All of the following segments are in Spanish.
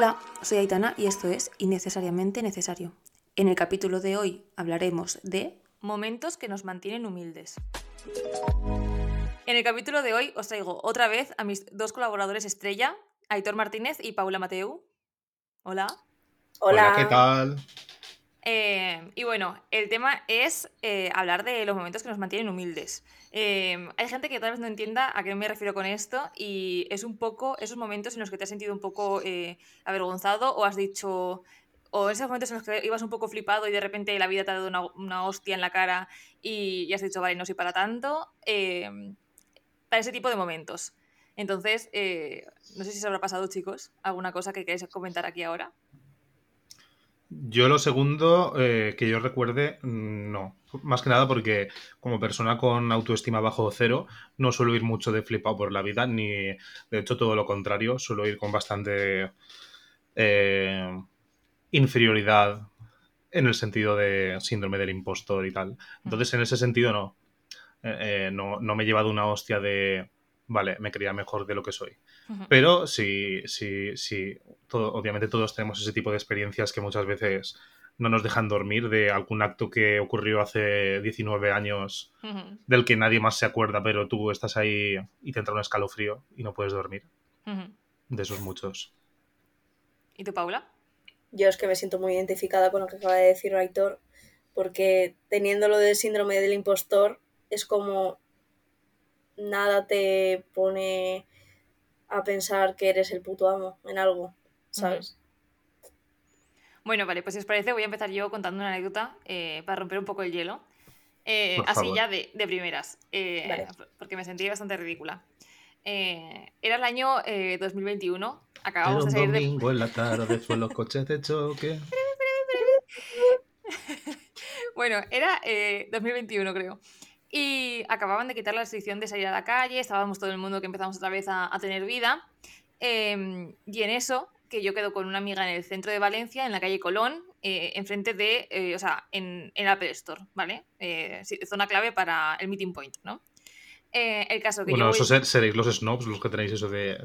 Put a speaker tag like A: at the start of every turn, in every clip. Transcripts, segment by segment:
A: Hola, soy Aitana y esto es Innecesariamente Necesario. En el capítulo de hoy hablaremos de momentos que nos mantienen humildes. En el capítulo de hoy os traigo otra vez a mis dos colaboradores estrella, Aitor Martínez y Paula Mateu. Hola.
B: Hola, ¿qué tal?
A: Eh, y bueno, el tema es eh, hablar de los momentos que nos mantienen humildes. Eh, hay gente que tal vez no entienda a qué me refiero con esto y es un poco esos momentos en los que te has sentido un poco avergonzado o has dicho, o esos momentos en los que ibas un poco flipado y de repente la vida te ha dado una, hostia en la cara y, y, has dicho, vale, no soy para tanto. para ese tipo de momentos. Entonces, no sé si os habrá pasado, chicos, alguna cosa que queráis comentar aquí ahora.
B: Yo lo segundo eh, que yo recuerde, mm, no. Más que nada porque como persona con autoestima bajo cero, no suelo ir mucho de flipado por la vida, ni de hecho todo lo contrario, suelo ir con bastante eh, inferioridad en el sentido de síndrome del impostor y tal. Entonces, en ese sentido, no. Eh, no, no me he llevado una hostia de vale, me creía mejor de lo que soy. Pero sí, sí, sí, todo, obviamente todos tenemos ese tipo de experiencias que muchas veces no nos dejan dormir de algún acto que ocurrió hace 19 años del que nadie más se acuerda, pero tú estás ahí y te entra un escalofrío y no puedes dormir. De esos muchos.
A: ¿Y tú, Paula?
C: Yo es que me siento muy identificada con lo que acaba de decir Raitor, porque teniendo lo del síndrome del impostor, es como nada te pone a pensar que eres el puto amo en algo, ¿sabes?
A: Bueno, vale, pues si os parece voy a empezar yo contando una anécdota eh, para romper un poco el hielo. Eh, así ya de, primeras, eh, porque me sentí bastante ridícula. era el año 2021, acabamos de salir
B: domingo en la tarde fue los coches de choque.
A: bueno, era 2021 creo. Y acababan de quitar la restricción de salir a la calle, estábamos todo el mundo que empezamos otra vez a, tener vida. Em, y en eso, que yo quedo con una amiga en el centro de Valencia, en la calle Colón, eh, enfrente de, eh, o sea, en, en Apple Store, ¿vale? Eh, zona clave para el meeting point, ¿no? el caso que
B: bueno, eso seréis los snobs los que tenéis eso de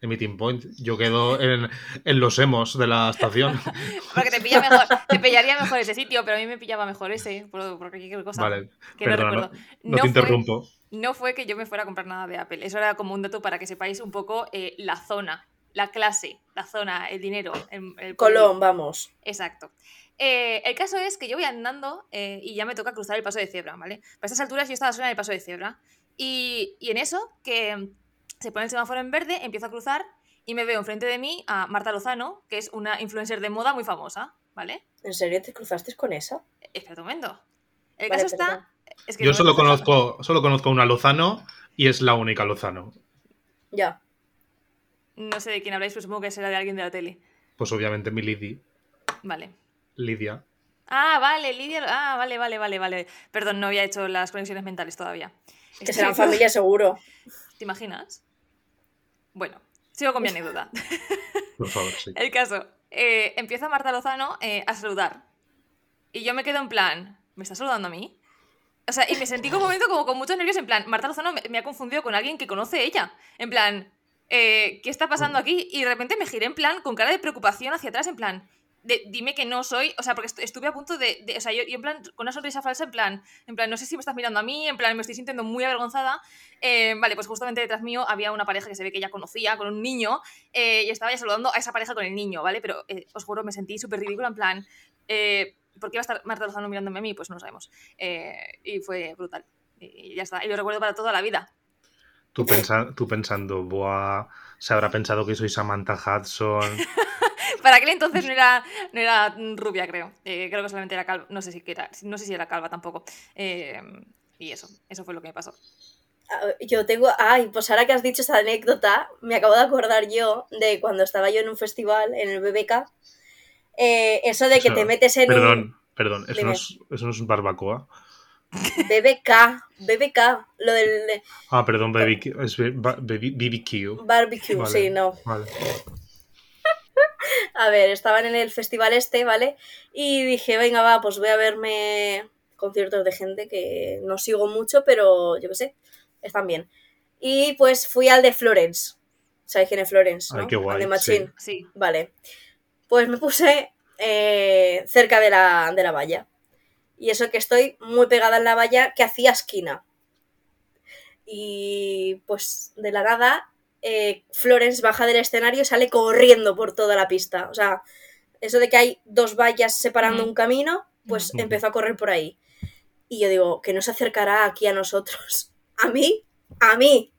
B: en Meeting Point. Yo quedo en, los emos de la estación.
A: Porque te pilla mejor, te pillaría mejor ese sitio, pero a mí me pillaba mejor ese, por, cualquier cosa.
B: Vale, que no recuerdo. No, te interrumpo.
A: no fue que yo me fuera a comprar nada de Apple. Eso era como un dato para que sepáis un poco eh, la zona, la clase, la zona, el dinero. El,
C: Colón, vamos.
A: Exacto. Eh, el caso es que yo voy andando eh, y ya me toca cruzar el paso de cebra, ¿vale? Para estas alturas yo estaba sola en el paso de cebra. Y, y en eso, que se pone el semáforo en verde, empiezo a cruzar y me veo enfrente de mí a Marta Lozano, que es una influencer de moda muy famosa, ¿vale?
C: ¿En serio te cruzaste con esa?
A: Espera un momento. El caso está...
B: Yo solo conozco, solo conozco una Lozano y es la única Lozano.
C: Ya.
A: No sé de quién habláis, pero supongo que será de alguien de la tele.
B: Pues obviamente mi Lidi.
A: Vale.
B: Lidia.
A: Ah, vale, Lidia. Ah, vale, vale, vale, vale. Perdón, no había hecho las conexiones mentales todavía.
C: Que serán familia seguro.
A: ¿Te imaginas? Bueno, sigo con mi anécdota.
B: Por favor, sí.
A: El caso, eh, empieza Marta Lozano eh, a saludar. Y yo me quedo en plan, ¿me está saludando a mí? O sea, y me sentí como un momento como con muchos nervios, en plan, Marta Lozano me, ha confundido con alguien que conoce ella. En plan, eh, ¿qué está pasando aquí? Y de repente me giré en plan, con cara de preocupación hacia atrás, en plan, dime que no soy, o sea, porque estuve a punto de, o sea, yo, en plan, con una sonrisa falsa, en plan, en plan, no sé si me estás mirando a mí, en plan, me estoy sintiendo muy avergonzada. Eh, vale, pues justamente detrás mío había una pareja que se ve que ya conocía, con un niño, eh, y estaba ya saludando a esa pareja con el niño, ¿vale? Pero eh, os juro, me sentí súper ridícula, en plan, ¿por qué iba a estar Marta Lozano mirándome a mí? Pues no lo sabemos. y fue brutal. Y ya está, y lo recuerdo para toda la vida.
B: Tú, tú pensando, Buah, se habrá pensado que soy Samantha Hudson.
A: Para aquel entonces no era, no era rubia, creo. Eh, creo que solamente era calva. No sé si, era, no sé si era calva tampoco. Eh, y eso, eso fue lo que me pasó.
C: Ah, yo tengo. Ay, pues ahora que has dicho esa anécdota, me acabo de acordar yo de cuando estaba yo en un festival, en el BBK. Eh, eso de que te metes en.
B: Perdón, perdón, eso no, es, eso no es barbacoa.
C: BBK, BBK, lo del...
B: Ah, perdón, BBQ, es BBQ.
C: Barbecue, sí, no. Vale. a ver, estaban en el festival este, ¿vale? Y dije, venga, va, pues voy a verme conciertos de gente que no sigo mucho, pero yo qué sé, están bien. Y pues fui al de Florence. ¿Sabéis quién es Florence?
B: Ay,
C: ¿no?
B: qué guay,
C: And the Machine.
A: Sí.
C: Vale. Pues me puse eh, cerca de la, de la valla. Y eso que estoy muy pegada en la valla que hacía esquina. Y pues de la nada, eh, Florence baja del escenario y sale corriendo por toda la pista. O sea, eso de que hay dos vallas separando un camino, pues empezó a correr por ahí. Y yo digo, que no se acercará aquí a nosotros. A mí, a mí.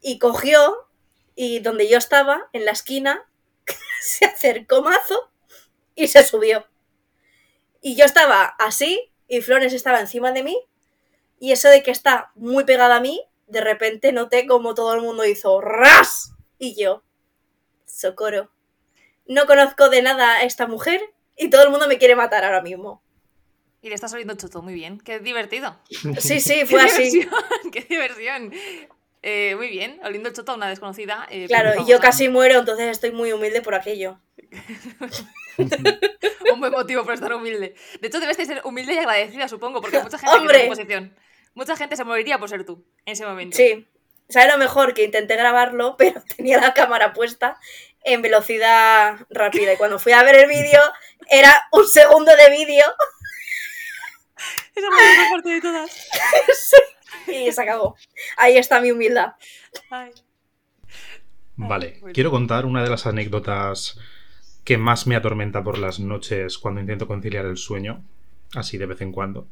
C: Y cogió, y donde yo estaba, en la esquina, se acercó mazo y se subió. Y yo estaba así, y Flores estaba encima de mí, y eso de que está muy pegada a mí, de repente noté como todo el mundo hizo ras. Y yo, socorro. No conozco de nada a esta mujer y todo el mundo me quiere matar ahora mismo.
A: Y le estás oliendo choto, muy bien. Qué divertido.
C: Sí, sí,
A: Qué
C: fue así.
A: diversión. Qué diversión. Eh, muy bien, oliendo el choto a una desconocida. eh,
C: Claro, y yo casi muero, entonces estoy muy humilde por aquello.
A: Un buen motivo para estar humilde. De hecho, debes de ser humilde y agradecida, supongo, porque mucha gente
C: ¡Hombre!
A: en posición. Mucha gente se moriría por ser tú en ese momento.
C: Sí. ¿Sabes lo mejor? Que intenté grabarlo, pero tenía la cámara puesta en velocidad rápida. Y cuando fui a ver el vídeo, era un segundo de vídeo
A: Esa es la mejor parte de todas.
C: y se acabó. Ahí está mi humildad.
A: Ay.
B: Vale,
A: bueno.
B: quiero contar una de las anécdotas que más me atormenta por las noches cuando intento conciliar el sueño, así de vez en cuando.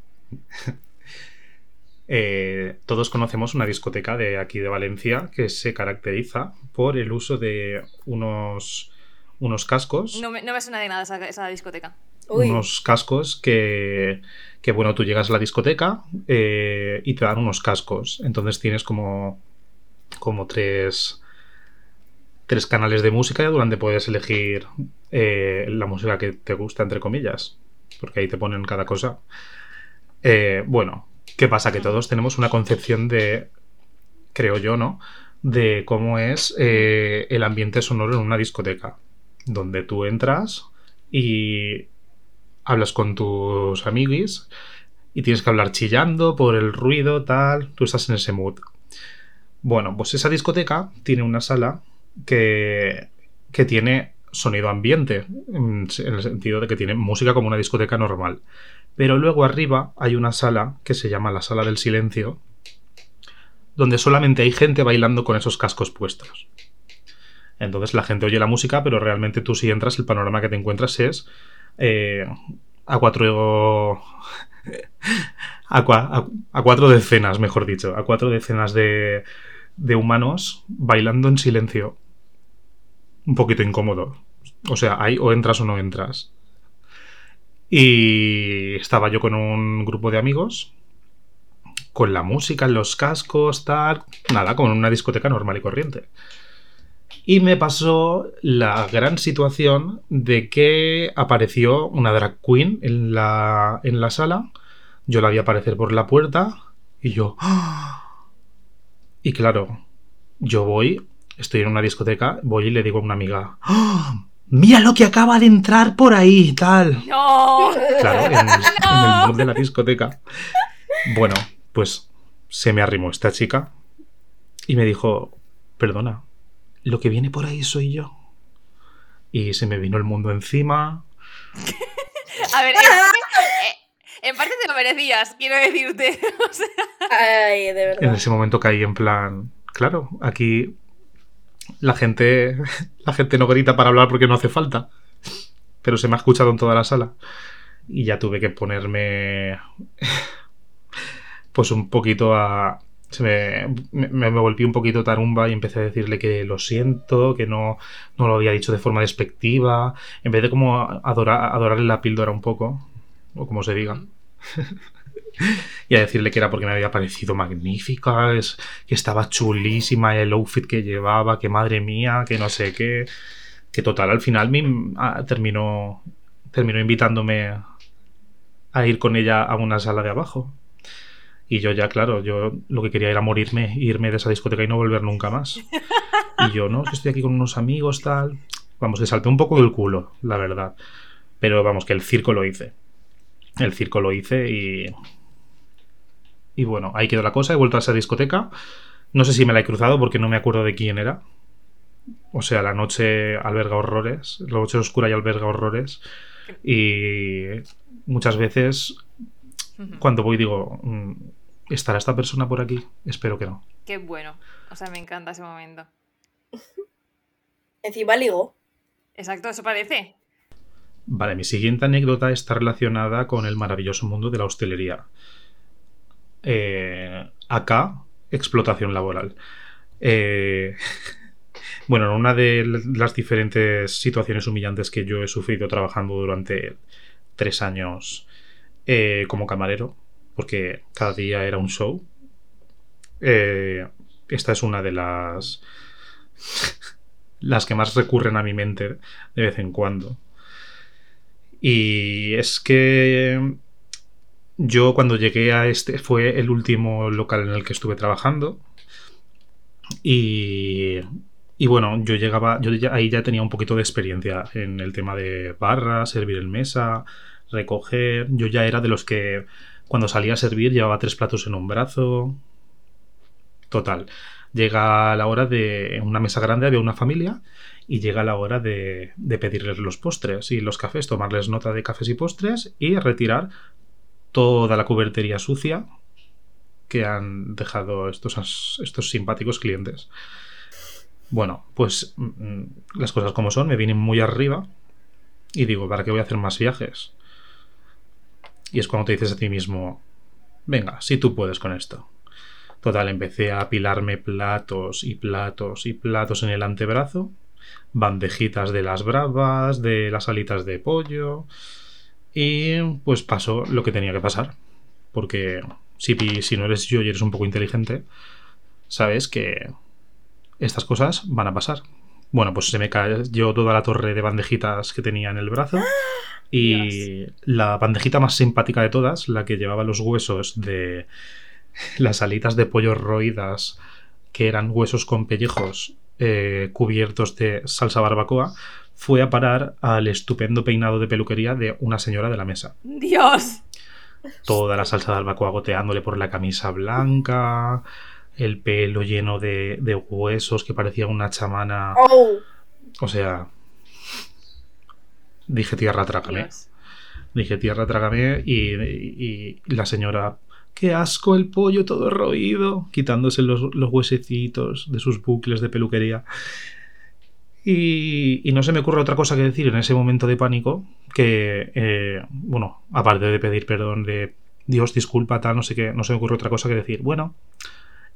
B: Eh, todos conocemos una discoteca de aquí de Valencia que se caracteriza por el uso de unos, unos cascos.
A: No me, no me suena de nada esa, esa discoteca.
C: Uy,
B: unos cascos que, que, bueno, tú llegas a la discoteca eh, y te dan unos cascos. Entonces tienes como, como tres, tres canales de música donde puedes elegir eh, la música que te gusta, entre comillas. Porque ahí te ponen cada cosa. Eh, bueno, ¿qué pasa? Que todos tenemos una concepción de, creo yo, ¿no? De cómo es eh, el ambiente sonoro en una discoteca. Donde tú entras y hablas con tus amiguis y tienes que hablar chillando por el ruido, tal. Tú estás en ese mood. Bueno, pues esa discoteca tiene una sala que, que tiene sonido ambiente, en el sentido de que tiene música como una discoteca normal. Pero luego arriba hay una sala que se llama la sala del silencio, donde solamente hay gente bailando con esos cascos puestos. Entonces la gente oye la música, pero realmente tú si entras, el panorama que te encuentras es eh, a cuatro... A, a, cuatro decenas, mejor dicho, a cuatro decenas de, de humanos bailando en silencio. Un poquito incómodo. O sea, hay o entras o no entras. Y estaba yo con un grupo de amigos, con la música en los cascos, tal, nada, como en una discoteca normal y corriente. Y me pasó la gran situación de que apareció una drag queen en la, en la sala. Yo la vi aparecer por la puerta y yo... ¡Ah! Y claro, yo voy, estoy en una discoteca, voy y le digo a una amiga... ¡Ah! Mira lo que acaba de entrar por ahí, tal.
A: ¡No!
B: Claro, en, en el mood de la discoteca. Bueno, pues se me arrimó esta chica y me dijo, perdona, lo que viene por ahí soy yo. Y se me vino el mundo encima.
A: A ver, en parte, en parte te lo merecías, quiero decirte. O sea,
C: Ay, de
B: En
C: verdad.
B: ese momento caí en plan, claro, aquí la gente, la gente no grita para hablar porque no hace falta. Pero se me ha escuchado en toda la sala. Y ya tuve que ponerme pues un poquito a... Se me, me, me, volví un poquito tarumba y empecé a decirle que lo siento, que no, no lo había dicho de forma despectiva, en vez de como adorar, adorarle la píldora un poco, o como se diga. y a decirle que era porque me había parecido magnífica, es, que estaba chulísima el outfit que llevaba, que madre mía, que no sé qué. Que total, al final me, a, terminó, terminó invitándome a ir con ella a una sala de abajo. Y yo ya, claro, yo lo que quería era morirme, irme de esa discoteca y no volver nunca más. Y yo, no, que estoy aquí con unos amigos, tal. Vamos, que salté un poco del culo, la verdad. Pero vamos, que el circo lo hice. El circo lo hice y. Y bueno, ahí quedó la cosa. He vuelto a esa discoteca. No sé si me la he cruzado porque no me acuerdo de quién era. O sea, la noche alberga horrores, la noche oscura y alberga horrores. Y muchas veces cuando voy digo, mm, ¿estará esta persona por aquí? Espero que no.
A: Qué bueno. O sea, me encanta ese momento.
C: Encima ligo.
A: Exacto, eso parece.
B: Vale, mi siguiente anécdota está relacionada con el maravilloso mundo de la hostelería. Eh, acá, explotación laboral. Eh, bueno, en una de las diferentes situaciones humillantes que yo he sufrido trabajando durante tres años eh, como camarero, porque cada día era un show. eh, esta es una de las las que más recurren a mi mente de vez en cuando. Y es que yo cuando llegué a este fue el último local en el que estuve trabajando. Y, y bueno, yo llegaba, yo ya- ahí ya tenía un poquito de experiencia en el tema de barra, servir en mesa, recoger. Yo ya era de los que cuando salía a servir llevaba tres platos en un brazo. Total. Llega la hora de en una mesa grande había una familia y llega la hora de, de pedirles los postres y los cafés, tomarles nota de cafés y postres y retirar toda la cubertería sucia que han dejado estos, estos simpáticos clientes. Bueno, pues mm, las cosas como son, me vienen muy arriba y digo, ¿para qué voy a hacer más viajes? Y es cuando te dices a ti mismo, venga, si tú puedes con esto. Total, empecé a apilarme platos y platos y platos en el antebrazo, bandejitas de las bravas, de las alitas de pollo, y pues pasó lo que tenía que pasar. Porque si, si no eres yo y eres un poco inteligente, sabes que estas cosas van a pasar. Bueno, pues se me cayó toda la torre de bandejitas que tenía en el brazo. Y la bandejita más simpática de todas, la que llevaba los huesos de las alitas de pollo roídas, que eran huesos con pellejos eh, cubiertos de salsa barbacoa, fue a parar al estupendo peinado de peluquería de una señora de la mesa.
A: ¡Dios!
B: Toda la salsa de barbacoa goteándole por la camisa blanca, el pelo lleno de, de huesos que parecía una chamana.
C: ¡Oh!
B: O sea, dije tierra, trágame.
A: Dios.
B: Dije tierra, trágame. Y, y- y la señora, qué asco el pollo todo roído, quitándose los, los huesecitos de sus bucles de peluquería. Y, y no se me ocurre otra cosa que decir en ese momento de pánico que, eh, bueno, aparte de pedir perdón de Dios, disculpa, tal, no sé qué, no se me ocurre otra cosa que decir, bueno,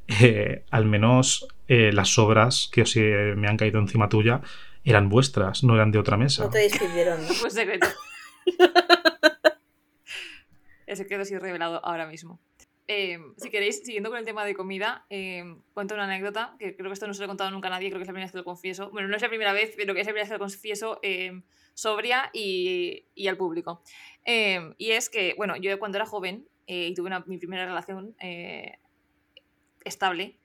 B: eh, al menos eh, las sobras que se me han caído encima tuya eran vuestras, no eran de otra mesa.
C: No te despidieron, ¿no?
A: Pues secreto. El secreto sí revelado ahora mismo. Eh, si queréis, siguiendo con el tema de comida, eh, cuento una anécdota que creo que esto no se lo he contado nunca a nadie, creo que es la primera vez que lo confieso. Bueno, no es la primera vez, pero que es la primera vez que lo confieso eh, sobria y, al público. Y es que, bueno, yo cuando era joven eh, y tuve mi primera relación eh, estable,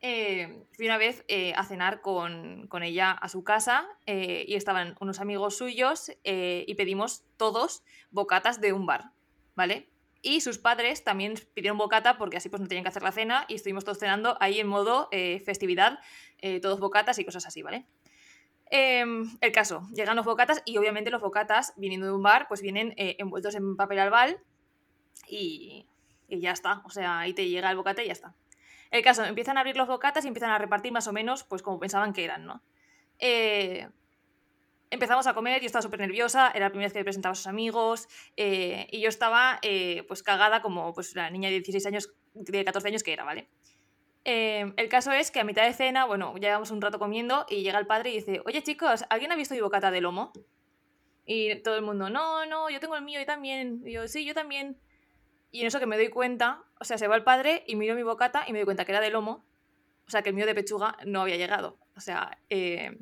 A: fui una vez eh, a cenar con, ella a su casa y estaban unos amigos suyos y pedimos todos bocatas de un bar, ¿vale? Y sus padres también pidieron bocata porque así pues no tenían que hacer la cena y estuvimos todos cenando ahí en modo eh, festividad, eh, todos bocatas y cosas así, ¿vale? Em, el caso, llegan los bocatas y obviamente los bocatas, viniendo de un bar, pues vienen eh, envueltos en papel albal y, y ya está. O sea, ahí te llega el bocata y ya está. El caso, empiezan a abrir los bocatas y empiezan a repartir más o menos, pues como pensaban que eran, ¿no? Empezamos a comer, yo estaba súper nerviosa, era la primera vez que me presentaba a sus amigos, eh, y yo estaba eh, pues cagada como pues la niña de 16 años, de 14 años que era, ¿vale? Eh, el caso es que a mitad de cena, bueno, llevamos un rato comiendo y llega el padre y dice, oye chicos, ¿alguien ha visto mi bocata de lomo? Y todo el mundo, no, no, yo tengo el mío y también. Y yo, sí, yo también. Y en eso que me doy cuenta, o sea, se va el padre y miro mi bocata y me doy cuenta que era de lomo, o sea, que el mío de pechuga no había llegado. O sea, eh,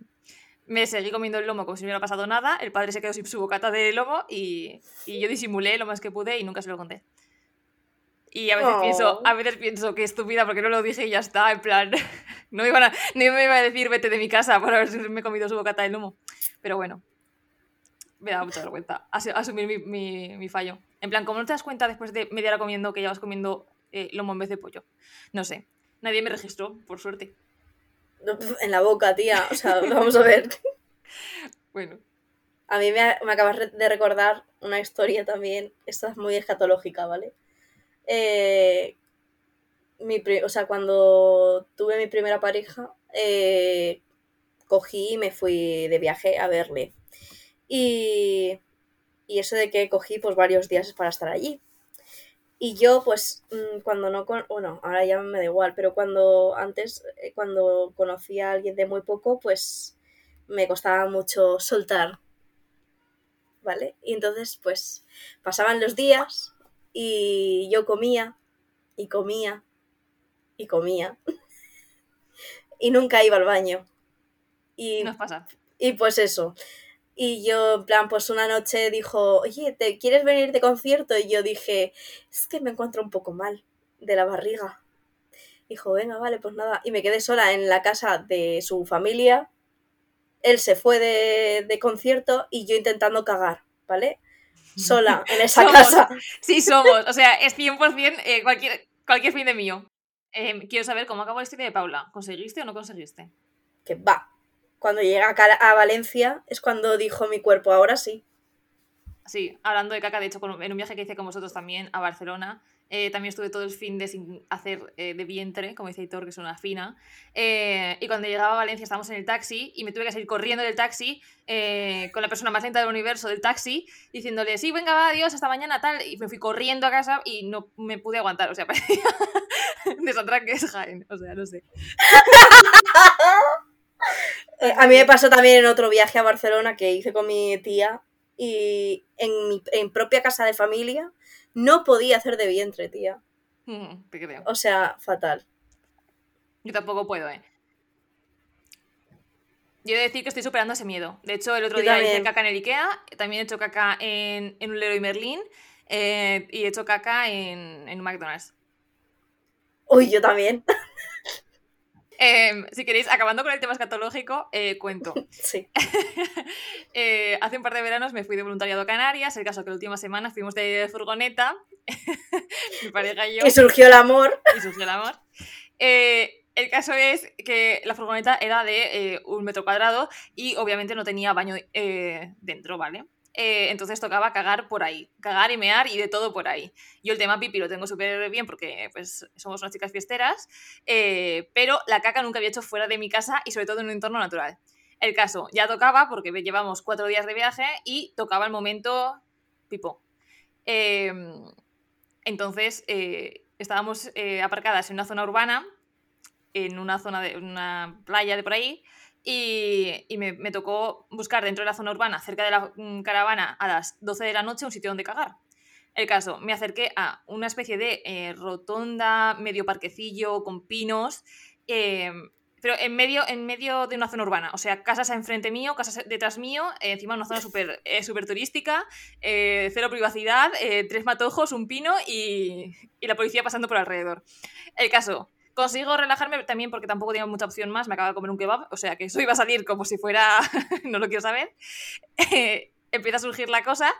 A: me seguí comiendo el lomo como si no hubiera pasado nada, el padre se quedó sin su bocata de lomo y, y yo disimulé lo más que pude y nunca se lo conté. Y a veces,
C: Oh.
A: pienso, a veces pienso que estúpida porque no lo dije y ya está, en plan, no me, iban a, no me iba a decir vete de mi casa por haberme comido su bocata de lomo. Pero bueno, me da mucha vergüenza asu- asumir mi, mi- mi fallo. En plan, como no te das cuenta después de media hora comiendo que llevas comiendo eh, lomo en vez de pollo. No sé. Nadie me registró, por suerte.
C: En la boca, tía. O sea, vamos a ver.
A: Bueno.
C: A mí me, me acabas de recordar una historia también. Esta es muy escatológica, ¿vale? Eh, mi o sea, cuando tuve mi primera pareja, eh, cogí y me fui de viaje a verle. Y, y eso de que cogí pues varios días para estar allí. Y yo, pues, mm, cuando no con... Bueno, ahora ya me da igual, pero cuando antes, eh, cuando conocía a alguien de muy poco, pues me costaba mucho soltar. ¿Vale? Y entonces, pues, pasaban los días y yo comía y comía y comía y nunca iba al baño. Y,
A: Nos pasa.
C: y pues eso. Y yo, en plan, pues una noche dijo, oye, ¿te quieres venir de concierto? Y yo dije, es que me encuentro un poco mal de la barriga. Dijo, venga, vale, pues nada. Y me quedé sola en la casa de su familia. Él se fue de, de concierto y yo intentando cagar, ¿vale? Sola en esa
A: Somos.
C: casa.
A: Sí, somos. O sea, es 100% eh, cualquier, cualquier fin de mío. Eh, quiero saber cómo acabó la historia de Paula. ¿Conseguiste o no conseguiste?
C: Que va. Cuando llega a, Valencia es cuando dijo mi cuerpo, ahora sí.
A: Sí, hablando de caca, de hecho, en un viaje que hice con vosotros también a Barcelona, eh, también estuve todo el fin de sin hacer eh, de vientre, como dice Hitor, que es una fina. Eh, y cuando llegaba a Valencia estábamos en el taxi y me tuve que salir corriendo del taxi eh, con la persona más lenta del universo del taxi, diciéndole, sí, venga, va, adiós, hasta mañana, tal. Y me fui corriendo a casa y no me pude aguantar, o sea, parecía de Sandra que es Jaén, o sea, no sé.
C: Eh, a mí me pasó también en otro viaje a Barcelona que hice con mi tía y en mi en propia casa de familia no podía hacer de vientre, tía.
A: Mm.
C: O sea, fatal.
A: Yo tampoco puedo, ¿eh? Yo he de decir que estoy superando ese miedo. De hecho, el otro
C: Yo
A: día hice
C: también.
A: caca en el Ikea, también he hecho caca en, en un Leroy Merlin eh, y he hecho caca en, en un McDonald's.
C: Uy, yo también.
A: Em, si queréis, acabando con el tema escatológico, eh, cuento.
C: Sí.
A: Eh, hace un par de veranos me fui de voluntariado a Canarias, el caso que la última semana fuimos de furgoneta, mi pareja y yo.
C: Y surgió el amor.
A: y surgió el amor. Eh, el caso es que la furgoneta era de eh, un metro cuadrado y obviamente no tenía baño eh, dentro, ¿vale? Eh, entonces tocaba cagar por ahí, cagar y mear y de todo por ahí. Yo el tema pipi lo tengo súper bien porque pues, somos unas chicas fiesteras, eh, pero la caca nunca había hecho fuera de mi casa y sobre todo en un entorno natural. El caso, ya tocaba porque llevamos cuatro días de viaje y tocaba el momento pipo. Eh, entonces, eh, estábamos aparcadas en una zona urbana, en una zona de una playa de por ahí, y, y me, me tocó buscar dentro de la zona urbana, cerca de la mm, caravana, a las 12 de la noche, un sitio donde cagar. El caso, me acerqué a una especie de eh, rotonda, medio parquecillo, con pinos, eh, pero en medio, en medio de una zona urbana. O sea, casas enfrente mío, casas detrás mío, eh, encima una zona súper súper turística, cero privacidad, tres matojos, un pino y, y la policía pasando por alrededor. El caso, consigo relajarme también porque tampoco tenía mucha opción más, me acaba de comer un kebab, o sea que eso iba a salir como si fuera, no lo quiero saber. Eh, empieza a surgir la cosa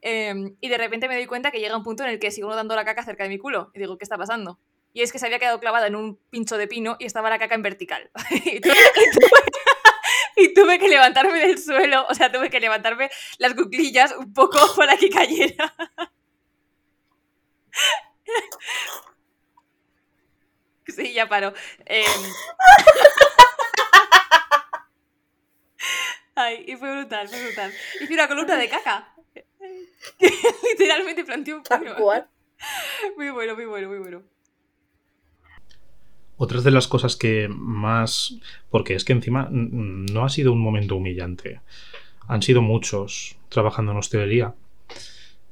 A: eh, y de repente me doy cuenta que llega un punto en el que sigo notando la caca cerca de mi culo y digo, ¿qué está pasando? Y es que se había quedado clavada en un pincho de pino y estaba la caca en vertical. y tuve que levantarme del suelo, o sea, tuve que levantarme las cuclillas un poco para que cayera. Sí, ya paro. Em, Ay, y fue brutal, fue brutal. Hice una columna de caca. Literalmente planteé un
C: cual.
A: Muy bueno, muy bueno, muy bueno.
B: Otras de las cosas que más. Porque es que encima no ha sido un momento humillante. Han sido muchos trabajando en hostelería.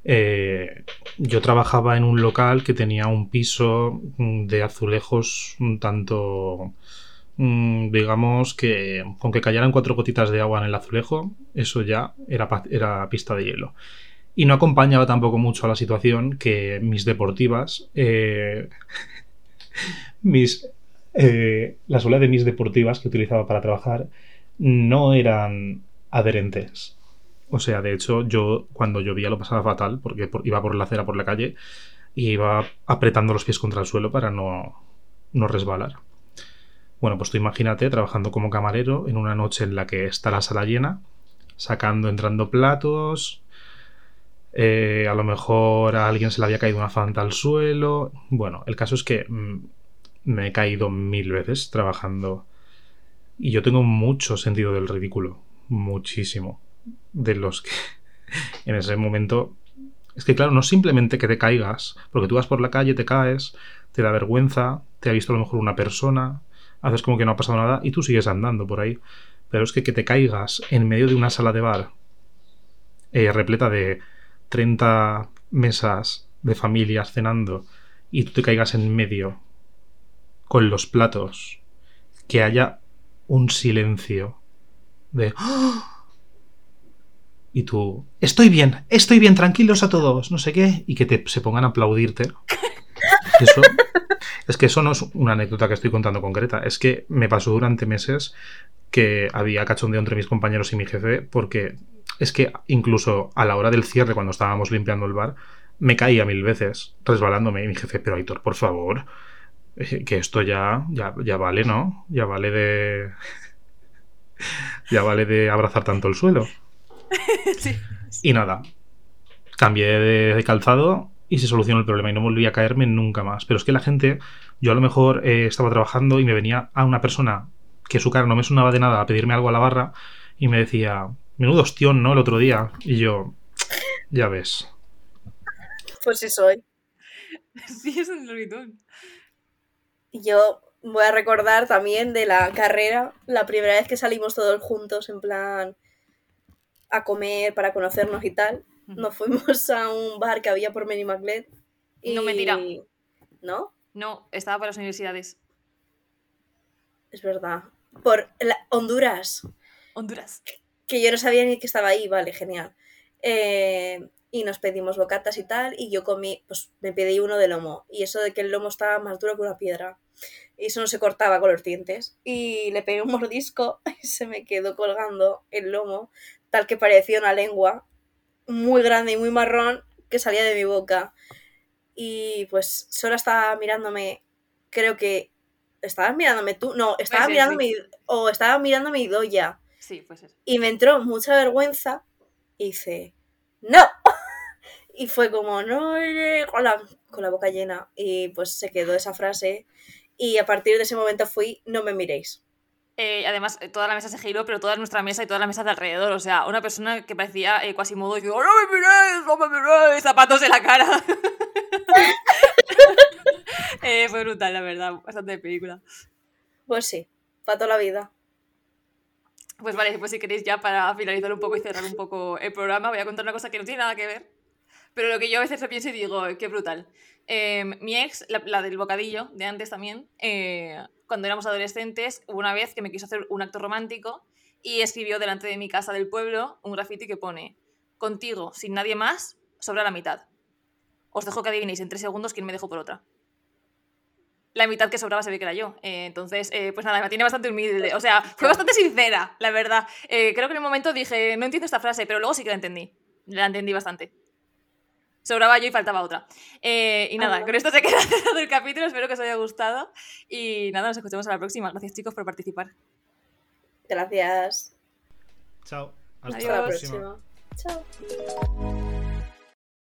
B: Eh, yo trabajaba en un local que tenía un piso mm, de azulejos un tanto. mm, digamos que con que cayeran cuatro gotitas de agua en el azulejo, eso ya era, pista de hielo. Y no acompañaba tampoco mucho a la situación que mis deportivas. eh, mis eh, de mis deportivas que utilizaba para trabajar no eran adherentes. O sea, de hecho, yo cuando llovía lo pasaba fatal porque por- iba por la acera por la calle y iba apretando los pies contra el suelo para no, no resbalar. Bueno, pues tú imagínate trabajando como camarero en una noche en la que está la sala llena, sacando, entrando platos. eh, a lo mejor a alguien se le había caído una fanta al suelo. Bueno, el caso es que mm, me he caído mil veces trabajando. Y yo tengo mucho sentido del ridículo. Muchísimo. De los que en ese momento. Es que, claro, no simplemente que te caigas, porque tú vas por la calle, te caes, te da vergüenza, te ha visto a lo mejor una persona, haces como que no ha pasado nada y tú sigues andando por ahí. Pero es que que te caigas en medio de una sala de bar eh, repleta de 30 mesas de familias cenando y tú te caigas en medio con los platos, que haya un silencio de... ¡Ah! Y tú, estoy bien, estoy bien, tranquilos a todos, no sé qué, y que te, se pongan a aplaudirte. Eso, es que eso no es una anécdota que estoy contando concreta, es que me pasó durante meses que había cachondeo entre mis compañeros y mi jefe, porque es que incluso a la hora del cierre, cuando estábamos limpiando el bar, me caía mil veces, resbalándome, y mi jefe, pero Aitor, por favor, eh, que esto ya, ya, ya vale, ¿no? Ya vale de... ya vale de abrazar tanto el suelo.
A: Sí.
B: Y nada, cambié de, de calzado y se solucionó el problema y no volví a caerme nunca más. Pero es que la gente, yo a lo mejor eh, estaba trabajando y me venía a una persona que su cara no me sonaba de nada a pedirme algo a la barra y me decía, menudo ostión, ¿no? El otro día. Y yo, ya ves.
C: Pues sí soy.
A: Sí, es un loritón.
C: Yo voy a recordar también de la carrera, la primera vez que salimos todos juntos, en plan, a comer para conocernos y tal. Nos fuimos a un bar que había por Mary Maclet. Y...
A: No, mentira.
C: ¿No?
A: No, estaba para las universidades.
C: Es verdad. Por la- Honduras.
A: Honduras.
C: que yo no sabía ni que estaba ahí, vale, genial. Eh, y nos pedimos bocatas y tal, y yo comí, pues me pedí uno de lomo, y eso de que el lomo estaba más duro que una piedra, y eso no se cortaba con los dientes, y le pegué un mordisco y se me quedó colgando el lomo, tal que parecía una lengua, muy grande y muy marrón, que salía de mi boca. Y pues Sora estaba mirándome, creo que... ¿Estabas mirándome tú? No, estaba
A: ser,
C: mirándome... O estaba mirándome Idoya.
A: Sí, pues eso.
C: Y me entró mucha vergüenza y hice, ¡No! Y fue como, no, eh", con la, con la boca llena. Y pues se quedó esa frase. Y a partir de ese momento fui, no me miréis.
A: Eh, además, eh, toda la mesa se giró, pero toda nuestra mesa y toda la mesa de alrededor. O sea, una persona que parecía eh, Quasimodo diciendo ¡No me miréis! ¡No me miréis! Zapatos en la cara. Eh, fue brutal, la verdad. Bastante película.
C: Pues sí, para toda la vida.
A: Pues vale, pues si queréis ya para finalizar un poco y cerrar un poco el programa, voy a contar una cosa que no tiene nada que ver. Pero lo que yo a veces pienso y digo, qué brutal. Eh, mi ex, la, del bocadillo, de antes también, eh, cuando éramos adolescentes, hubo una vez que me quiso hacer un acto romántico y escribió delante de mi casa del pueblo un graffiti que pone, contigo, sin nadie más, sobra la mitad. Os dejo que adivinéis en tres segundos quién me dejó por otra. La mitad que sobraba se ve que era yo. Eh, entonces, eh, pues nada, me tiene bastante humilde. O sea, fue bastante sincera, la verdad. Creo que en el momento dije, no entiendo esta frase, pero luego sí que la entendí. La entendí bastante. Sobraba yo y faltaba otra. Eh, y nada,
C: Ah.
A: con esto se queda cerrado el capítulo. Espero que os haya gustado. Y nada, nos escuchamos a la próxima. Gracias, chicos, por participar.
C: Gracias.
B: Chao. Hasta
A: Adiós.
C: La próxima. Chao.